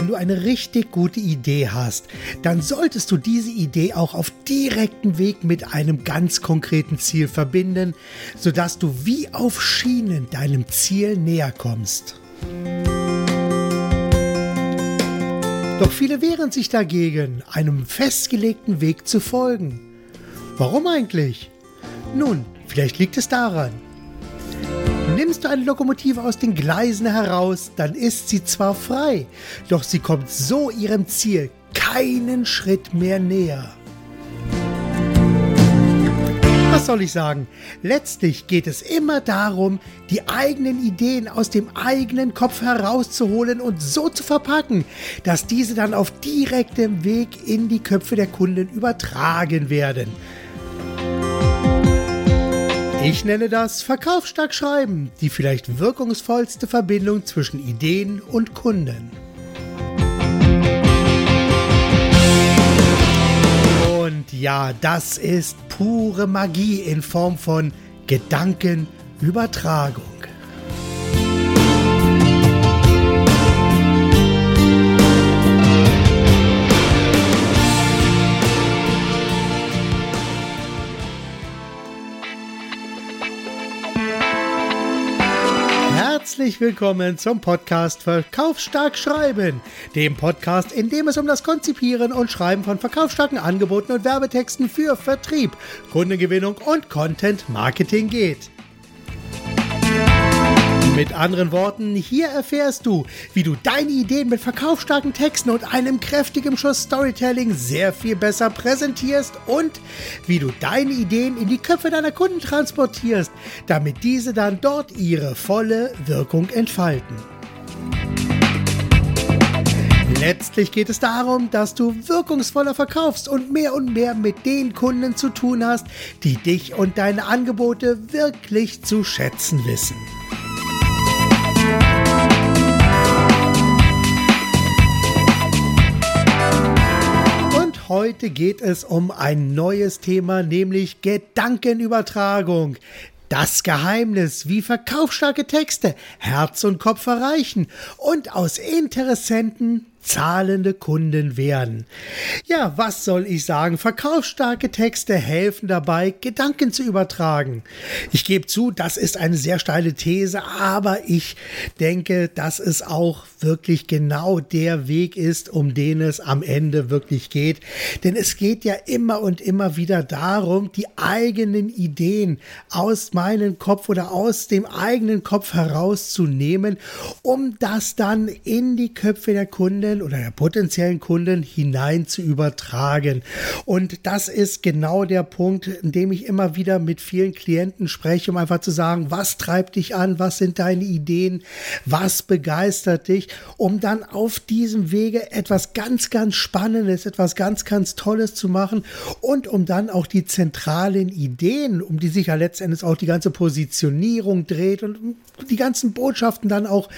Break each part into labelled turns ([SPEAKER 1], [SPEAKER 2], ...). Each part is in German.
[SPEAKER 1] Wenn du eine richtig gute Idee hast, dann solltest du diese Idee auch auf direktem Weg mit einem ganz konkreten Ziel verbinden, sodass du wie auf Schienen deinem Ziel näher kommst. Doch viele wehren sich dagegen, einem festgelegten Weg zu folgen. Warum eigentlich? Nun, vielleicht liegt es daran. Nimmst du eine Lokomotive aus den Gleisen heraus, dann ist sie zwar frei, doch sie kommt so ihrem Ziel keinen Schritt mehr näher. Was soll ich sagen? Letztlich geht es immer darum, die eigenen Ideen aus dem eigenen Kopf herauszuholen und so zu verpacken, dass diese dann auf direktem Weg in die Köpfe der Kunden übertragen werden. Ich nenne das Verkaufsstark Schreiben, die vielleicht wirkungsvollste Verbindung zwischen Ideen und Kunden. Und ja, das ist pure Magie in Form von Gedankenübertragung. Herzlich willkommen zum Podcast Verkaufsstark Schreiben, dem Podcast, in dem es um das Konzipieren und Schreiben von verkaufsstarken Angeboten und Werbetexten für Vertrieb, Kundengewinnung und Content Marketing geht. Mit anderen Worten, hier erfährst du, wie du deine Ideen mit verkaufsstarken Texten und einem kräftigen Schuss Storytelling sehr viel besser präsentierst und wie du deine Ideen in die Köpfe deiner Kunden transportierst, damit diese dann dort ihre volle Wirkung entfalten. Letztlich geht es darum, dass du wirkungsvoller verkaufst und mehr und mehr mit den Kunden zu tun hast, die dich und deine Angebote wirklich zu schätzen wissen. Heute geht es um ein neues Thema, nämlich Gedankenübertragung. Das Geheimnis, wie verkaufsstarke Texte Herz und Kopf erreichen und aus Interessenten zahlende Kunden werden. Ja, was soll ich sagen? Verkaufsstarke Texte helfen dabei, Gedanken zu übertragen. Ich gebe zu, das ist eine sehr steile These, aber ich denke, dass es auch wirklich genau der Weg ist, um den es am Ende wirklich geht. Denn es geht ja immer und immer wieder darum, die eigenen Ideen aus meinem Kopf oder aus dem eigenen Kopf herauszunehmen, um das dann in die Köpfe der Kunden Kunden oder der potenziellen Kunden hinein zu übertragen. Und das ist genau der Punkt, in dem ich immer wieder mit vielen Klienten spreche, um einfach zu sagen, was treibt dich an, was sind deine Ideen, was begeistert dich, um dann auf diesem Wege etwas ganz, ganz Spannendes, etwas ganz, ganz Tolles zu machen und um dann auch die zentralen Ideen, um die sich ja letztendlich auch die ganze Positionierung dreht und die ganzen Botschaften dann auch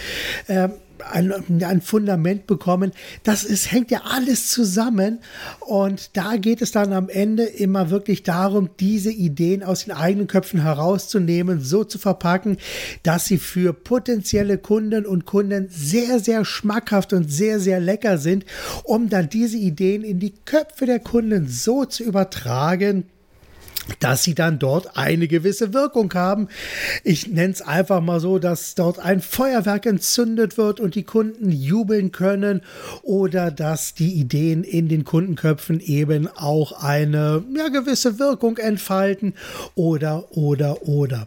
[SPEAKER 1] äh, ein, ein Fundament bekommen. Das ist, hängt ja alles zusammen. Und da geht es dann am Ende immer wirklich darum, diese Ideen aus den eigenen Köpfen herauszunehmen, so zu verpacken, dass sie für potenzielle Kunden und Kunden sehr, sehr schmackhaft und sehr, sehr lecker sind, um dann diese Ideen in die Köpfe der Kunden so zu übertragen, dass sie dann dort eine gewisse Wirkung haben. Ich nenne es einfach mal so, dass dort ein Feuerwerk entzündet wird und die Kunden jubeln können oder dass die Ideen in den Kundenköpfen eben auch eine ja, gewisse Wirkung entfalten oder oder oder.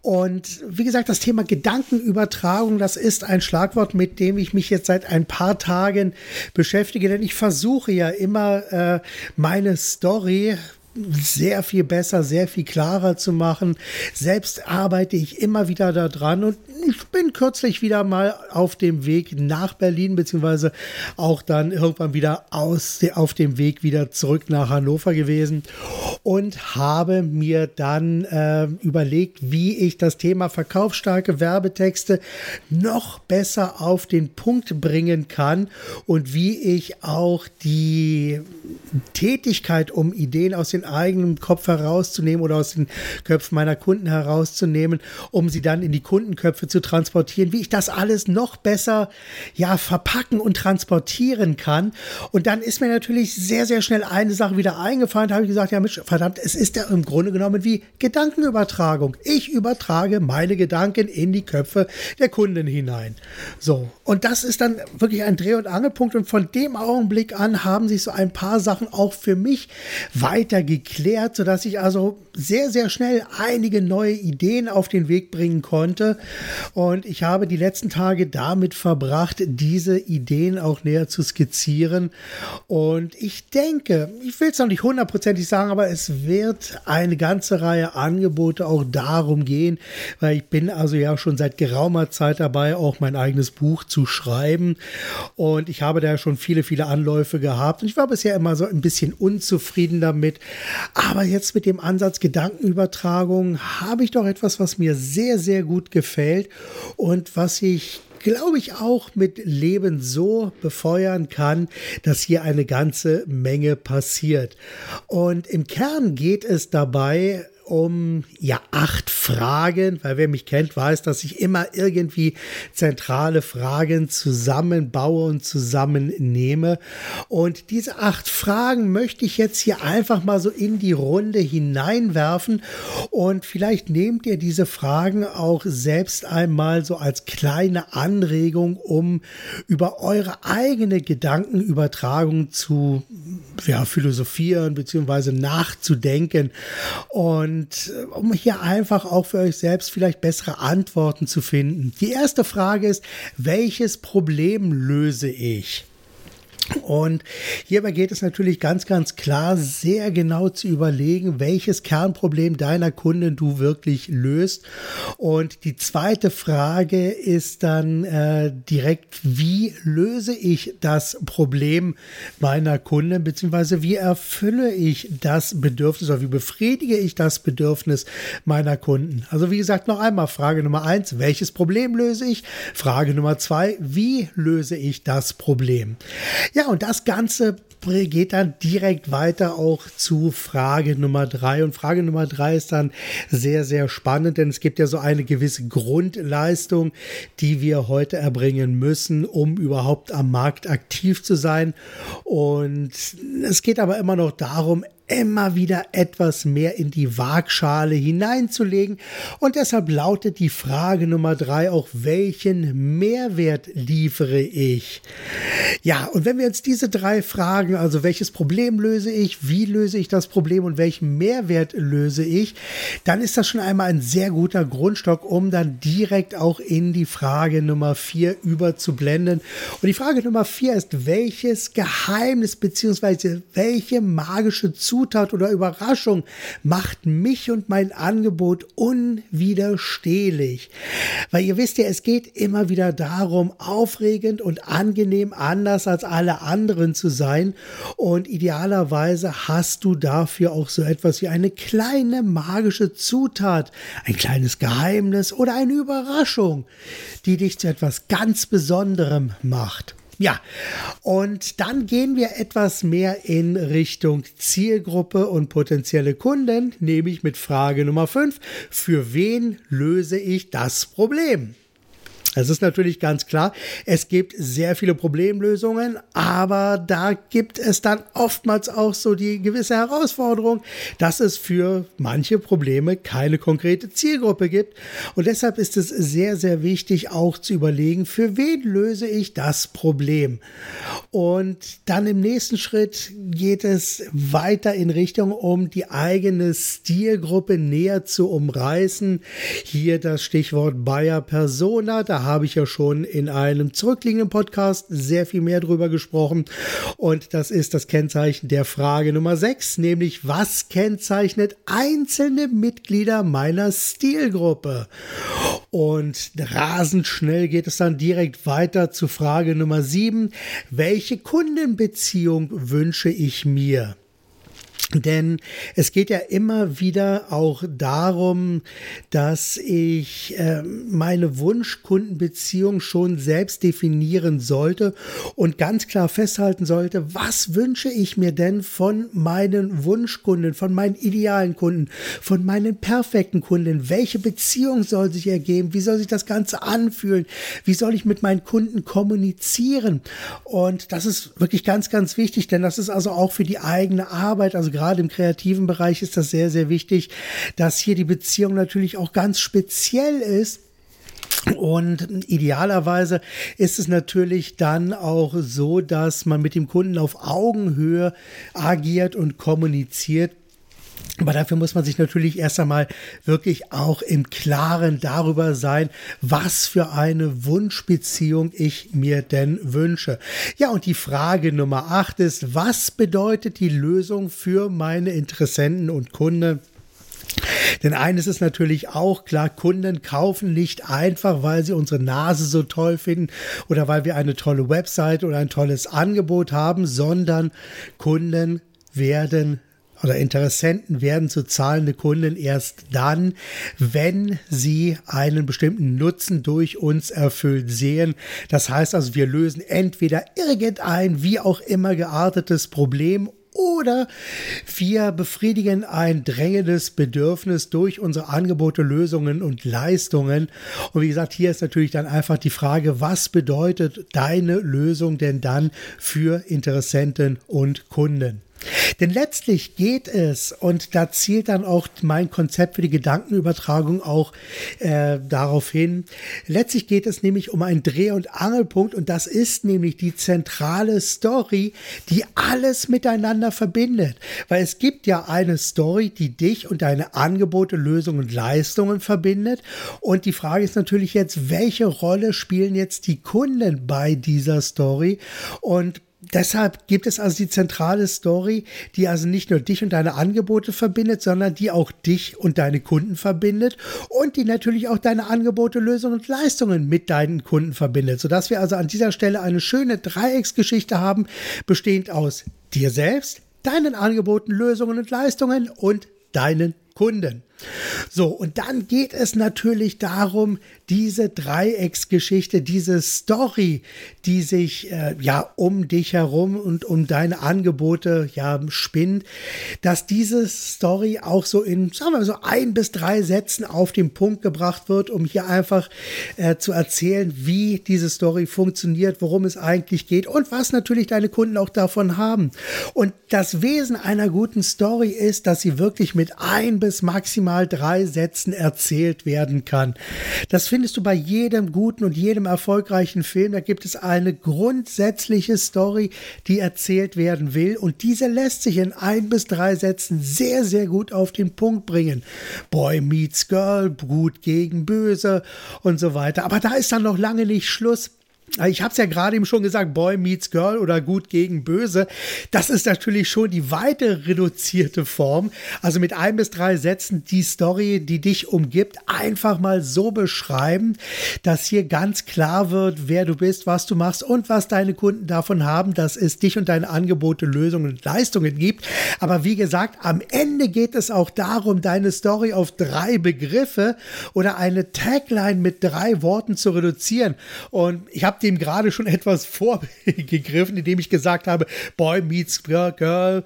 [SPEAKER 1] Und wie gesagt, das Thema Gedankenübertragung, das ist ein Schlagwort, mit dem ich mich jetzt seit ein paar Tagen beschäftige, denn ich versuche ja immer äh, meine Story sehr viel besser, sehr viel klarer zu machen. Selbst arbeite ich immer wieder daran und ich bin kürzlich wieder mal auf dem Weg nach Berlin, beziehungsweise auch dann irgendwann wieder aus, auf dem Weg wieder zurück nach Hannover gewesen und habe mir dann äh, überlegt, wie ich das Thema verkaufsstarke Werbetexte noch besser auf den Punkt bringen kann und wie ich auch die Tätigkeit, um Ideen aus den eigenen Kopf herauszunehmen oder aus den Köpfen meiner Kunden herauszunehmen, um sie dann in die Kundenköpfe zu transportieren, wie ich das alles noch besser ja verpacken und transportieren kann. Und dann ist mir natürlich sehr, sehr schnell eine Sache wieder eingefallen. Da habe ich gesagt, ja, Mensch, verdammt, es ist ja im Grunde genommen wie Gedankenübertragung. Ich übertrage meine Gedanken in die Köpfe der Kunden hinein. So, und das ist dann wirklich ein Dreh- und Angelpunkt. Und von dem Augenblick an haben sich so ein paar Sachen auch für mich weiter geklärt, sodass ich also sehr, sehr schnell einige neue Ideen auf den Weg bringen konnte. Und ich habe die letzten Tage damit verbracht, diese Ideen auch näher zu skizzieren. Und ich denke, ich will es noch nicht hundertprozentig sagen, aber es wird eine ganze Reihe Angebote auch darum gehen, weil ich bin also ja schon seit geraumer Zeit dabei, auch mein eigenes Buch zu schreiben. Und ich habe da schon viele, viele Anläufe gehabt. Und ich war bisher immer so ein bisschen unzufrieden damit. Aber jetzt mit dem Ansatz Gedankenübertragung habe ich doch etwas, was mir sehr, sehr gut gefällt und was ich glaube ich, auch mit Leben so befeuern kann, dass hier eine ganze Menge passiert. Und im Kern geht es dabei um ja acht Fragen, weil wer mich kennt, weiß, dass ich immer irgendwie zentrale Fragen zusammenbaue und zusammennehme. Und diese acht Fragen möchte ich jetzt hier einfach mal so in die Runde hineinwerfen. Und vielleicht nehmt ihr diese Fragen auch selbst einmal so als kleine Anregung, um über eure eigene Gedankenübertragung zu ja, philosophieren bzw. nachzudenken. Und äh, um hier einfach auch für euch selbst vielleicht bessere Antworten zu finden. Die erste Frage ist, welches Problem löse ich? Und hierbei geht es natürlich ganz, ganz klar, sehr genau zu überlegen, welches Kernproblem deiner Kunden du wirklich löst. Und die zweite Frage ist dann äh, direkt, wie löse ich das Problem meiner Kunden, beziehungsweise wie erfülle ich das Bedürfnis oder wie befriedige ich das Bedürfnis meiner Kunden? Also wie gesagt, noch einmal Frage Nummer eins, welches Problem löse ich? Frage Nummer zwei, wie löse ich das Problem? Ja, und das Ganze geht dann direkt weiter auch zu Frage Nummer drei. Und Frage Nummer drei ist dann sehr, sehr spannend, denn es gibt ja so eine gewisse Grundleistung, die wir heute erbringen müssen, um überhaupt am Markt aktiv zu sein. Und es geht aber immer noch darum, immer wieder etwas mehr in die Waagschale hineinzulegen. Und deshalb lautet die Frage Nummer drei auch, welchen Mehrwert liefere ich? Ja, und wenn wir uns diese drei Fragen, also welches Problem löse ich, wie löse ich das Problem und welchen Mehrwert löse ich, dann ist das schon einmal ein sehr guter Grundstock, um dann direkt auch in die Frage Nummer vier überzublenden. Und die Frage Nummer vier ist, welches Geheimnis beziehungsweise welche magische Zukunft Zutat oder Überraschung macht mich und mein Angebot unwiderstehlich. Weil ihr wisst ja, es geht immer wieder darum, aufregend und angenehm anders als alle anderen zu sein. Und idealerweise hast du dafür auch so etwas wie eine kleine magische Zutat, ein kleines Geheimnis oder eine Überraschung, die dich zu etwas ganz Besonderem macht. Ja, und dann gehen wir etwas mehr in Richtung Zielgruppe und potenzielle Kunden, nämlich mit Frage Nummer 5. Für wen löse ich das Problem? Es ist natürlich ganz klar, es gibt sehr viele Problemlösungen, aber da gibt es dann oftmals auch so die gewisse Herausforderung, dass es für manche Probleme keine konkrete Zielgruppe gibt. Und deshalb ist es sehr, sehr wichtig auch zu überlegen, für wen löse ich das Problem. Und dann im nächsten Schritt geht es weiter in Richtung, um die eigene Stilgruppe näher zu umreißen. Hier das Stichwort Bayer Persona. Habe ich ja schon in einem zurückliegenden Podcast sehr viel mehr drüber gesprochen. Und das ist das Kennzeichen der Frage Nummer 6, nämlich was kennzeichnet einzelne Mitglieder meiner Stilgruppe? Und rasend schnell geht es dann direkt weiter zu Frage Nummer 7. Welche Kundenbeziehung wünsche ich mir? Denn es geht ja immer wieder auch darum, dass ich äh, meine Wunschkundenbeziehung schon selbst definieren sollte und ganz klar festhalten sollte, was wünsche ich mir denn von meinen Wunschkunden, von meinen idealen Kunden, von meinen perfekten Kunden? Welche Beziehung soll sich ergeben? Wie soll sich das Ganze anfühlen? Wie soll ich mit meinen Kunden kommunizieren? Und das ist wirklich ganz, ganz wichtig, denn das ist also auch für die eigene Arbeit, also gerade im kreativen Bereich ist das sehr, sehr wichtig, dass hier die Beziehung natürlich auch ganz speziell ist. Und idealerweise ist es natürlich dann auch so, dass man mit dem Kunden auf Augenhöhe agiert und kommuniziert. Aber dafür muss man sich natürlich erst einmal wirklich auch im Klaren darüber sein, was für eine Wunschbeziehung ich mir denn wünsche. Ja, und die Frage Nummer acht ist, was bedeutet die Lösung für meine Interessenten und Kunden? Denn eines ist natürlich auch klar, Kunden kaufen nicht einfach, weil sie unsere Nase so toll finden oder weil wir eine tolle Website oder ein tolles Angebot haben, sondern Kunden werden oder Interessenten werden zu zahlende Kunden erst dann, wenn sie einen bestimmten Nutzen durch uns erfüllt sehen. Das heißt also, wir lösen entweder irgendein wie auch immer geartetes Problem oder wir befriedigen ein drängendes Bedürfnis durch unsere Angebote, Lösungen und Leistungen. Und wie gesagt, hier ist natürlich dann einfach die Frage, was bedeutet deine Lösung denn dann für Interessenten und Kunden? Denn letztlich geht es, und da zielt dann auch mein Konzept für die Gedankenübertragung auch äh, darauf hin, letztlich geht es nämlich um einen Dreh- und Angelpunkt und das ist nämlich die zentrale Story, die alles miteinander verbindet. Weil es gibt ja eine Story, die dich und deine Angebote, Lösungen und Leistungen verbindet. Und die Frage ist natürlich jetzt, welche Rolle spielen jetzt die Kunden bei dieser Story? Und Deshalb gibt es also die zentrale Story, die also nicht nur dich und deine Angebote verbindet, sondern die auch dich und deine Kunden verbindet und die natürlich auch deine Angebote, Lösungen und Leistungen mit deinen Kunden verbindet, sodass wir also an dieser Stelle eine schöne Dreiecksgeschichte haben, bestehend aus dir selbst, deinen Angeboten, Lösungen und Leistungen und deinen Kunden. So, und dann geht es natürlich darum, diese Dreiecksgeschichte, diese Story, die sich äh, ja um dich herum und um deine Angebote ja spinnt, dass diese Story auch so in, sagen wir so ein bis drei Sätzen auf den Punkt gebracht wird, um hier einfach äh, zu erzählen, wie diese Story funktioniert, worum es eigentlich geht und was natürlich deine Kunden auch davon haben. Und das Wesen einer guten Story ist, dass sie wirklich mit ein bis maximal drei Sätzen erzählt werden kann. Das findest du bei jedem guten und jedem erfolgreichen Film. Da gibt es eine grundsätzliche Story, die erzählt werden will und diese lässt sich in ein bis drei Sätzen sehr, sehr gut auf den Punkt bringen. Boy meets Girl, gut gegen böse und so weiter. Aber da ist dann noch lange nicht Schluss. Ich habe es ja gerade eben schon gesagt, Boy meets Girl oder Gut gegen Böse. Das ist natürlich schon die weite reduzierte Form. Also mit ein bis drei Sätzen die Story, die dich umgibt, einfach mal so beschreiben, dass hier ganz klar wird, wer du bist, was du machst und was deine Kunden davon haben, dass es dich und deine Angebote, Lösungen und Leistungen gibt. Aber wie gesagt, am Ende geht es auch darum, deine Story auf drei Begriffe oder eine Tagline mit drei Worten zu reduzieren. Und ich habe dem gerade schon etwas vorgegriffen, indem ich gesagt habe, Boy meets Girl,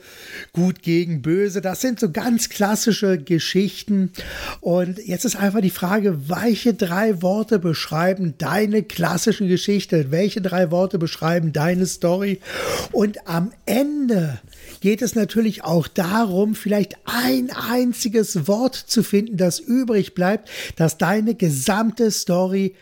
[SPEAKER 1] gut gegen böse. Das sind so ganz klassische Geschichten. Und jetzt ist einfach die Frage, welche drei Worte beschreiben deine klassische Geschichte? Welche drei Worte beschreiben deine Story? Und am Ende geht es natürlich auch darum, vielleicht ein einziges Wort zu finden, das übrig bleibt, das deine gesamte Story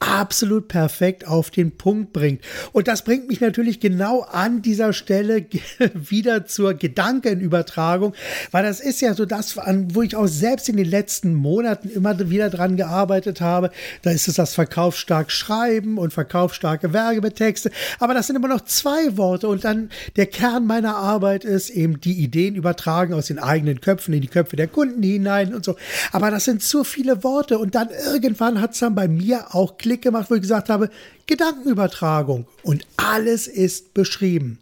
[SPEAKER 1] absolut perfekt auf den Punkt bringt. Und das bringt mich natürlich genau an dieser Stelle wieder zur Gedankenübertragung, weil das ist ja so das, wo ich auch selbst in den letzten Monaten immer wieder dran gearbeitet habe. Da ist es das verkaufsstark Schreiben und verkaufsstarke Werbetexte. Aber das sind immer noch zwei Worte und dann der Kern meiner Arbeit ist eben die Ideen übertragen aus den eigenen Köpfen in die Köpfe der Kunden hinein und so. Aber das sind zu viele Worte und dann irgendwann hat es dann bei mir auch Klick gemacht, wo ich gesagt habe, Gedankenübertragung und alles ist beschrieben.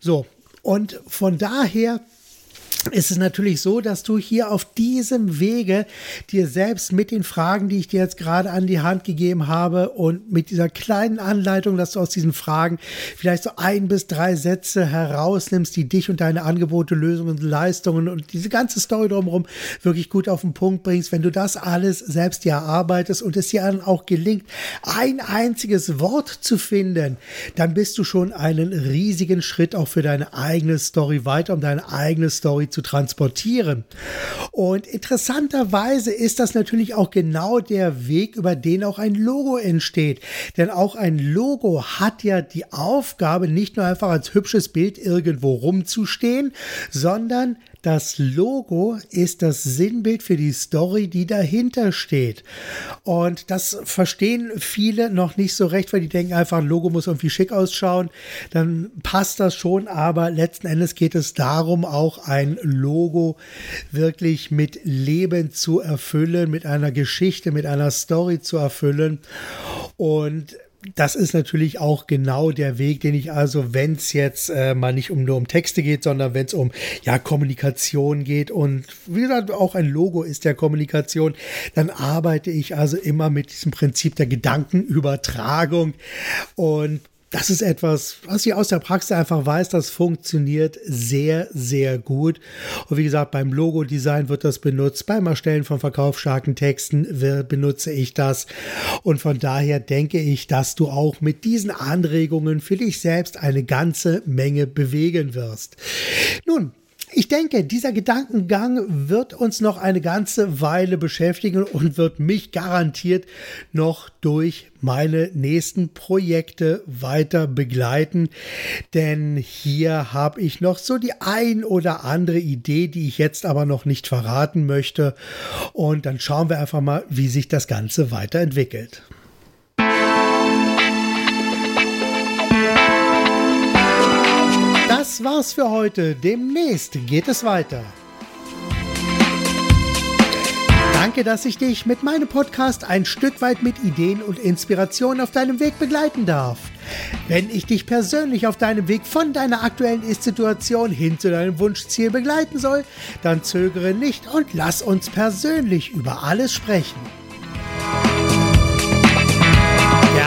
[SPEAKER 1] So, und von daher ist es natürlich so, dass du hier auf diesem Wege dir selbst mit den Fragen, die ich dir jetzt gerade an die Hand gegeben habe und mit dieser kleinen Anleitung, dass du aus diesen Fragen vielleicht so ein bis drei Sätze herausnimmst, die dich und deine Angebote, Lösungen, Leistungen und diese ganze Story drumherum wirklich gut auf den Punkt bringst, wenn du das alles selbst dir erarbeitest und es dir dann auch gelingt, ein einziges Wort zu finden, dann bist du schon einen riesigen Schritt auch für deine eigene Story weiter, um deine eigene Story zu transportieren. Und interessanterweise ist das natürlich auch genau der Weg, über den auch ein Logo entsteht. Denn auch ein Logo hat ja die Aufgabe, nicht nur einfach als hübsches Bild irgendwo rumzustehen, sondern das Logo ist das Sinnbild für die Story, die dahinter steht. Und das verstehen viele noch nicht so recht, weil die denken einfach, ein Logo muss irgendwie schick ausschauen. Dann passt das schon, aber letzten Endes geht es darum, auch ein Logo wirklich mit Leben zu erfüllen, mit einer Geschichte, mit einer Story zu erfüllen. Und das ist natürlich auch genau der Weg, den ich also, wenn es jetzt äh, mal nicht um, nur um Texte geht, sondern wenn es um ja Kommunikation geht. Und wie gesagt auch ein Logo ist der Kommunikation, dann arbeite ich also immer mit diesem Prinzip der Gedankenübertragung. Und das ist etwas, was ich aus der Praxis einfach weiß, das funktioniert sehr, sehr gut. Und wie gesagt, beim Logo-Design wird das benutzt, beim Erstellen von verkaufsstarken Texten benutze ich das. Und von daher denke ich, dass du auch mit diesen Anregungen für dich selbst eine ganze Menge bewegen wirst. Nun, ich denke, dieser Gedankengang wird uns noch eine ganze Weile beschäftigen und wird mich garantiert noch durch meine nächsten Projekte weiter begleiten. Denn hier habe ich noch so die ein oder andere Idee, die ich jetzt aber noch nicht verraten möchte. Und dann schauen wir einfach mal, wie sich das Ganze weiterentwickelt. Das war's für heute. Demnächst geht es weiter. Danke, dass ich dich mit meinem Podcast ein Stück weit mit Ideen und Inspirationen auf deinem Weg begleiten darf. Wenn ich dich persönlich auf deinem Weg von deiner aktuellen Ist-Situation hin zu deinem Wunschziel begleiten soll, dann zögere nicht und lass uns persönlich über alles sprechen.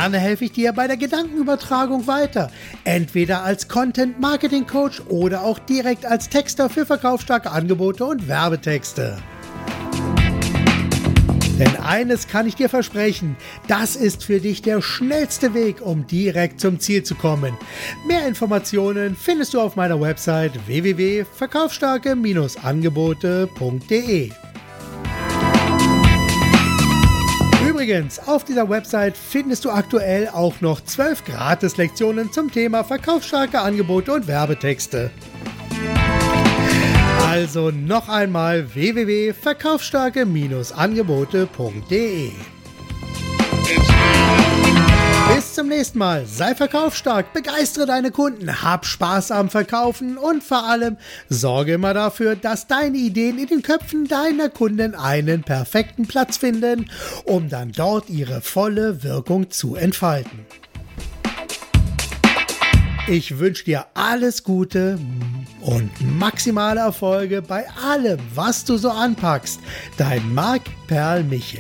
[SPEAKER 1] Gerne helfe ich dir bei der Gedankenübertragung weiter. Entweder als Content Marketing Coach oder auch direkt als Texter für verkaufsstarke Angebote und Werbetexte. Denn eines kann ich dir versprechen, das ist für dich der schnellste Weg, um direkt zum Ziel zu kommen. Mehr Informationen findest du auf meiner Website www.verkaufsstarke-angebote.de. Übrigens, auf dieser Website findest du aktuell auch noch 12 Gratis-Lektionen zum Thema verkaufsstarke Angebote und Werbetexte. Also noch einmal www.verkaufsstarke-angebote.de. Bis zum nächsten Mal. Sei verkaufsstark, begeistere deine Kunden, hab Spaß am Verkaufen und vor allem sorge immer dafür, dass deine Ideen in den Köpfen deiner Kunden einen perfekten Platz finden, um dann dort ihre volle Wirkung zu entfalten. Ich wünsche dir alles Gute und maximale Erfolge bei allem, was du so anpackst. Dein Marc Perl Michel.